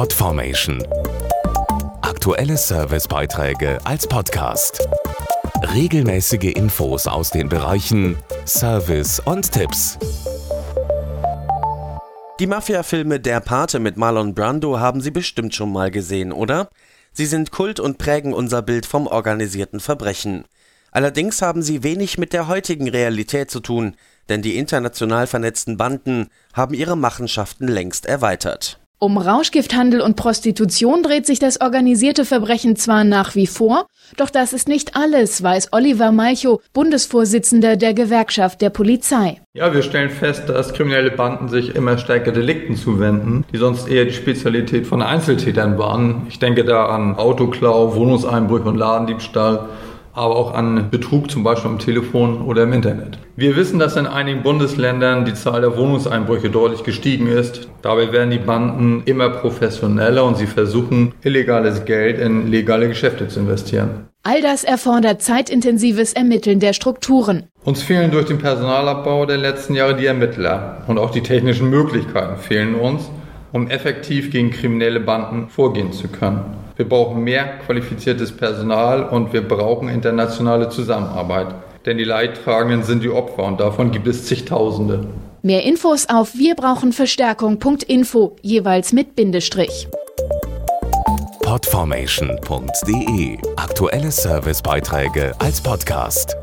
Podformation. Aktuelle Servicebeiträge als Podcast. Regelmäßige Infos aus den Bereichen Service und Tipps. Die Mafia-Filme Der Pate mit Marlon Brando haben Sie bestimmt schon mal gesehen, oder? Sie sind Kult und prägen unser Bild vom organisierten Verbrechen. Allerdings haben sie wenig mit der heutigen Realität zu tun, denn die international vernetzten Banden haben ihre Machenschaften längst erweitert. Um Rauschgifthandel und Prostitution dreht sich das organisierte Verbrechen zwar nach wie vor, doch das ist nicht alles, weiß Oliver Malchow, Bundesvorsitzender der Gewerkschaft der Polizei. Ja, wir stellen fest, dass kriminelle Banden sich immer stärker Delikten zuwenden, die sonst eher die Spezialität von Einzeltätern waren. Ich denke da an Autoklau, Wohnungseinbrüche und Ladendiebstahl aber auch an Betrug zum Beispiel am Telefon oder im Internet. Wir wissen, dass in einigen Bundesländern die Zahl der Wohnungseinbrüche deutlich gestiegen ist. Dabei werden die Banden immer professioneller und sie versuchen, illegales Geld in legale Geschäfte zu investieren. All das erfordert zeitintensives Ermitteln der Strukturen. Uns fehlen durch den Personalabbau der letzten Jahre die Ermittler und auch die technischen Möglichkeiten fehlen uns, um effektiv gegen kriminelle Banden vorgehen zu können. Wir brauchen mehr qualifiziertes Personal und wir brauchen internationale Zusammenarbeit. Denn die Leidtragenden sind die Opfer und davon gibt es zigtausende. Mehr Infos auf wirbrauchenverstärkung.info, jeweils mit Bindestrich. Podformation.de Aktuelle Servicebeiträge als Podcast.